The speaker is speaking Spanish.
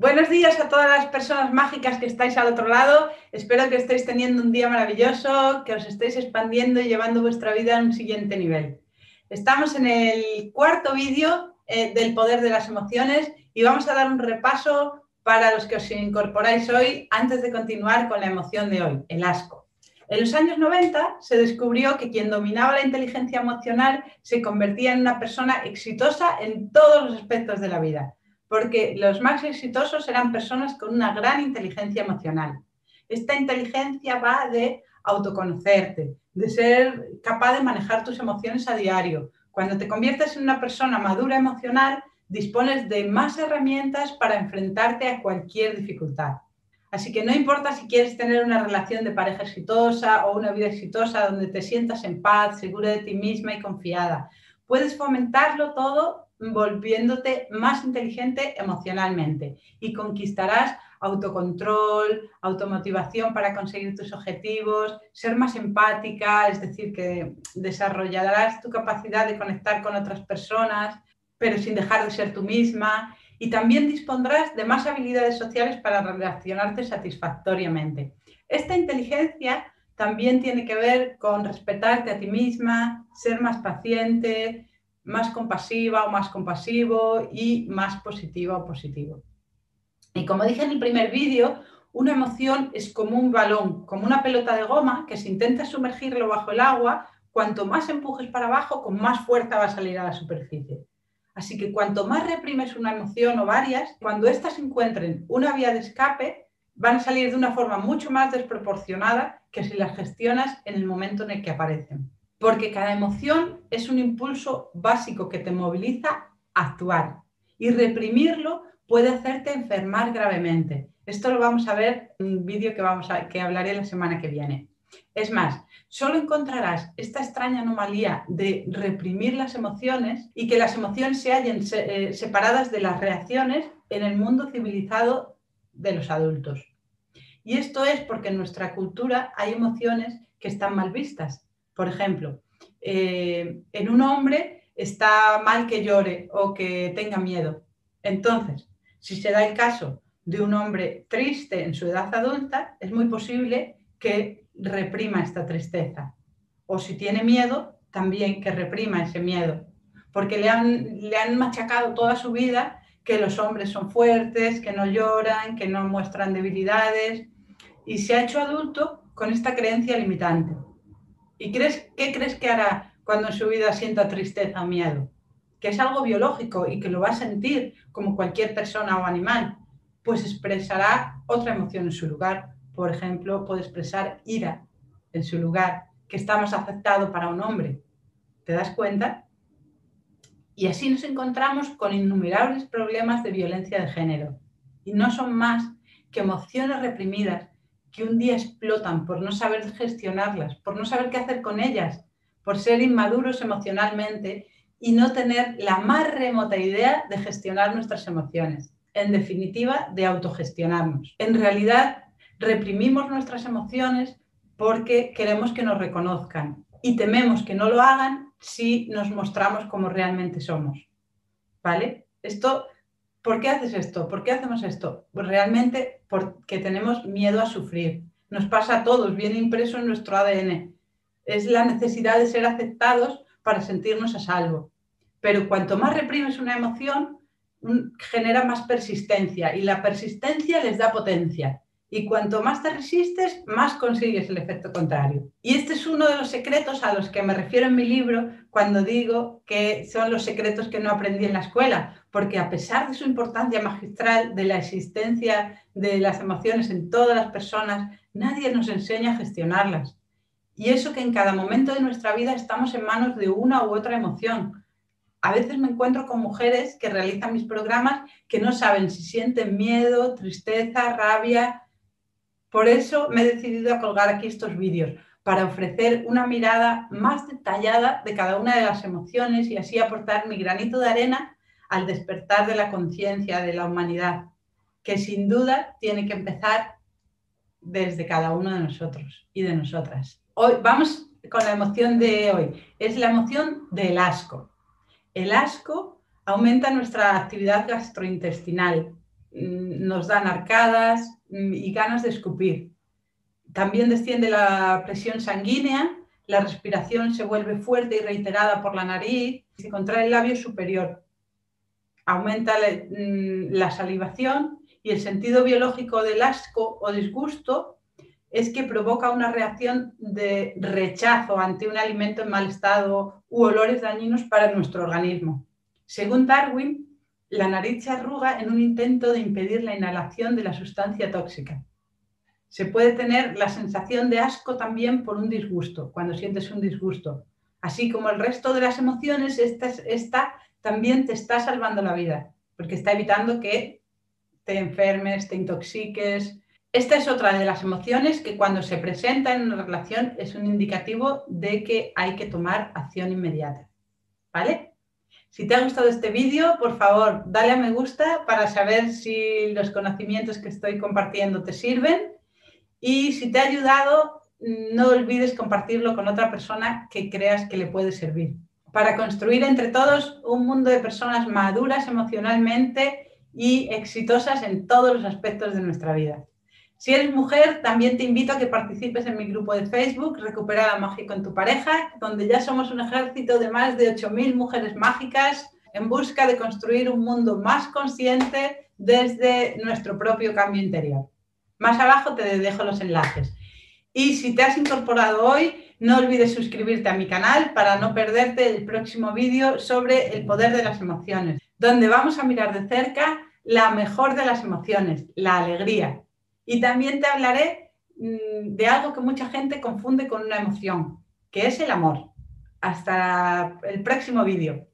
Buenos días a todas las personas mágicas que estáis al otro lado. Espero que estéis teniendo un día maravilloso, que os estéis expandiendo y llevando vuestra vida a un siguiente nivel. Estamos en el cuarto vídeo eh, del poder de las emociones y vamos a dar un repaso para los que os incorporáis hoy antes de continuar con la emoción de hoy, el asco. En los años 90 se descubrió que quien dominaba la inteligencia emocional se convertía en una persona exitosa en todos los aspectos de la vida porque los más exitosos eran personas con una gran inteligencia emocional. Esta inteligencia va de autoconocerte, de ser capaz de manejar tus emociones a diario. Cuando te conviertes en una persona madura emocional, dispones de más herramientas para enfrentarte a cualquier dificultad. Así que no importa si quieres tener una relación de pareja exitosa o una vida exitosa donde te sientas en paz, segura de ti misma y confiada. Puedes fomentarlo todo volviéndote más inteligente emocionalmente y conquistarás autocontrol, automotivación para conseguir tus objetivos, ser más empática, es decir, que desarrollarás tu capacidad de conectar con otras personas, pero sin dejar de ser tú misma, y también dispondrás de más habilidades sociales para relacionarte satisfactoriamente. Esta inteligencia también tiene que ver con respetarte a ti misma, ser más paciente, más compasiva o más compasivo y más positiva o positivo. Y como dije en el primer vídeo, una emoción es como un balón, como una pelota de goma que si intentas sumergirlo bajo el agua, cuanto más empujes para abajo, con más fuerza va a salir a la superficie. Así que cuanto más reprimes una emoción o varias, cuando éstas encuentren una vía de escape, van a salir de una forma mucho más desproporcionada que si las gestionas en el momento en el que aparecen porque cada emoción es un impulso básico que te moviliza a actuar y reprimirlo puede hacerte enfermar gravemente. Esto lo vamos a ver en un vídeo que, vamos a, que hablaré la semana que viene. Es más, solo encontrarás esta extraña anomalía de reprimir las emociones y que las emociones se hallen eh, separadas de las reacciones en el mundo civilizado de los adultos. Y esto es porque en nuestra cultura hay emociones que están mal vistas por ejemplo, eh, en un hombre está mal que llore o que tenga miedo. Entonces, si se da el caso de un hombre triste en su edad adulta, es muy posible que reprima esta tristeza. O si tiene miedo, también que reprima ese miedo. Porque le han, le han machacado toda su vida que los hombres son fuertes, que no lloran, que no muestran debilidades. Y se ha hecho adulto con esta creencia limitante. ¿Y crees, qué crees que hará cuando en su vida sienta tristeza o miedo? Que es algo biológico y que lo va a sentir como cualquier persona o animal. Pues expresará otra emoción en su lugar. Por ejemplo, puede expresar ira en su lugar, que está más aceptado para un hombre. ¿Te das cuenta? Y así nos encontramos con innumerables problemas de violencia de género. Y no son más que emociones reprimidas que un día explotan por no saber gestionarlas, por no saber qué hacer con ellas, por ser inmaduros emocionalmente y no tener la más remota idea de gestionar nuestras emociones. En definitiva, de autogestionarnos. En realidad, reprimimos nuestras emociones porque queremos que nos reconozcan y tememos que no lo hagan si nos mostramos como realmente somos. ¿Vale? Esto ¿Por qué haces esto? ¿Por qué hacemos esto? Pues realmente porque tenemos miedo a sufrir. Nos pasa a todos, viene impreso en nuestro ADN. Es la necesidad de ser aceptados para sentirnos a salvo. Pero cuanto más reprimes una emoción, genera más persistencia y la persistencia les da potencia y cuanto más te resistes, más consigues el efecto contrario. Y este es uno de los secretos a los que me refiero en mi libro cuando digo que son los secretos que no aprendí en la escuela, porque a pesar de su importancia magistral de la existencia de las emociones en todas las personas, nadie nos enseña a gestionarlas. Y eso que en cada momento de nuestra vida estamos en manos de una u otra emoción. A veces me encuentro con mujeres que realizan mis programas que no saben si sienten miedo, tristeza, rabia, por eso me he decidido a colgar aquí estos vídeos, para ofrecer una mirada más detallada de cada una de las emociones y así aportar mi granito de arena al despertar de la conciencia de la humanidad, que sin duda tiene que empezar desde cada uno de nosotros y de nosotras. Hoy vamos con la emoción de hoy. Es la emoción del asco. El asco aumenta nuestra actividad gastrointestinal, nos dan arcadas mm, y ganas de escupir. También desciende la presión sanguínea, la respiración se vuelve fuerte y reiterada por la nariz, se contrae el labio superior, aumenta la salivación y el sentido biológico del asco o disgusto es que provoca una reacción de rechazo ante un alimento en mal estado u olores dañinos para nuestro organismo. Según Darwin, la nariz se arruga en un intento de impedir la inhalación de la sustancia tóxica. Se puede tener la sensación de asco también por un disgusto, cuando sientes un disgusto. Así como el resto de las emociones, esta, esta también te está salvando la vida, porque está evitando que te enfermes, te intoxiques, esta es otra de las emociones que cuando se presenta en una relación es un indicativo de que hay que tomar acción inmediata. ¿Vale? Si te ha gustado este vídeo, por favor, dale a me gusta para saber si los conocimientos que estoy compartiendo te sirven. Y si te ha ayudado, no olvides compartirlo con otra persona que creas que le puede servir. Para construir entre todos un mundo de personas maduras emocionalmente y exitosas en todos los aspectos de nuestra vida. Si eres mujer, también te invito a que participes en mi grupo de Facebook, Recupera la Magia con tu pareja, donde ya somos un ejército de más de 8.000 mujeres mágicas en busca de construir un mundo más consciente desde nuestro propio cambio interior. Más abajo te dejo los enlaces. Y si te has incorporado hoy, no olvides suscribirte a mi canal para no perderte el próximo vídeo sobre el poder de las emociones, donde vamos a mirar de cerca la mejor de las emociones, la alegría, y también te hablaré mm, de algo que mucha gente confunde con una emoción, que es el amor. Hasta el próximo vídeo.